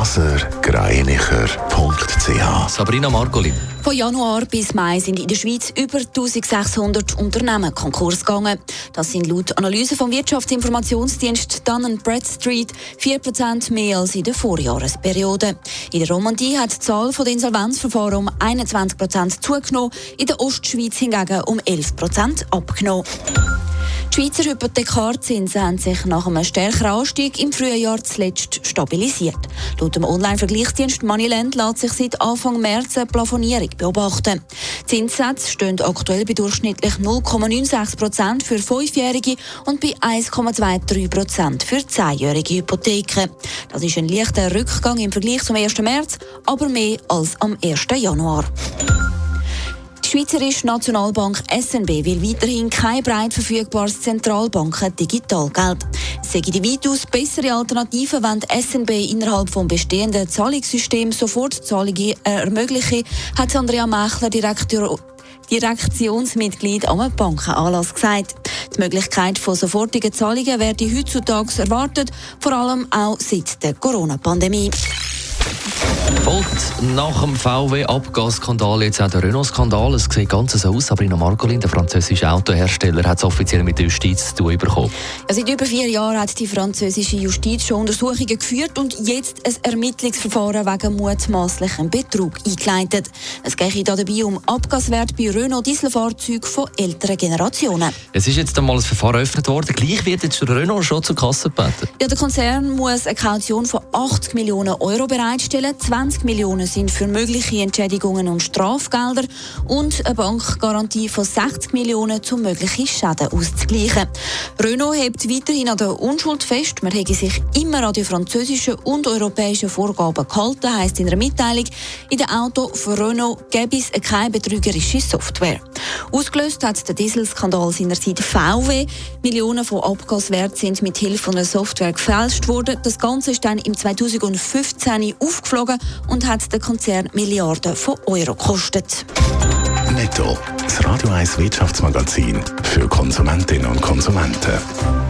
blasergreinicher.ch Sabrina Margolin. Von Januar bis Mai sind in der Schweiz über 1600 Unternehmen Konkurs gegangen. Das sind laut Analyse vom Wirtschaftsinformationsdienst Dun Bradstreet 4% mehr als in der Vorjahresperiode. In der Romandie hat die Zahl der Insolvenzverfahren um 21% zugenommen, in der Ostschweiz hingegen um 11% abgenommen. Die Schweizer Hypothekarzinsen haben sich nach einem stärkeren Anstieg im Frühjahr zuletzt stabilisiert. Laut dem Online-Vergleichsdienst Moneyland lässt sich seit Anfang März eine Plafonierung beobachten. Zinssätze stehen aktuell bei durchschnittlich 0,96 Prozent für fünfjährige und bei 1,23 Prozent für zehnjährige Hypotheken. Das ist ein leichter Rückgang im Vergleich zum 1. März, aber mehr als am 1. Januar. Die Schweizerische Nationalbank SNB will weiterhin kein breit verfügbares Zentralbanken-Digitalgeld. Sei die weitaus bessere Alternative, wenn die SNB innerhalb des bestehenden Zahlungssystems Sofortzahlungen ermöglichen, hat Andrea Mechler, Direktor Direktionsmitglied am Bankenanlass gesagt. Die Möglichkeit von sofortigen Zahlungen werde heutzutage erwartet, vor allem auch seit der Corona-Pandemie. Folgt nach dem VW-Abgasskandal jetzt auch der Renault-Skandal. Es sieht ganz so aus. Sabrina Margolin, der französische Autohersteller, hat es offiziell mit der Justiz zu tun bekommen. Ja, seit über vier Jahren hat die französische Justiz schon Untersuchungen geführt und jetzt ein Ermittlungsverfahren wegen mutmaßlichem Betrug eingeleitet. Es geht dabei um Abgaswerte bei Renault-Dieselfahrzeugen von älteren Generationen. Es ist jetzt einmal ein Verfahren eröffnet worden. Gleich wird jetzt Renault schon zur Kasse gebeten. Ja, der Konzern muss eine Kaution von 80 Millionen Euro bereitstellen. 20 Millionen sind für mögliche Entschädigungen und Strafgelder und eine Bankgarantie von 60 Millionen, um mögliche Schäden auszugleichen. Renault hebt weiterhin an der Unschuld fest. Man hätte sich immer an die französischen und europäischen Vorgaben gehalten, heisst in einer Mitteilung. In dem Auto von Renault gäbe es keine betrügerische Software. Ausgelöst hat der Dieselskandal seinerzeit VW. Millionen von Abgaswerten sind mit Hilfe einer Software gefälscht worden. Das Ganze ist dann im 2015 aufgeflogen und hat den Konzern Milliarden von Euro gekostet. Netto. Das Radio 1 Wirtschaftsmagazin für Konsumentinnen und Konsumenten.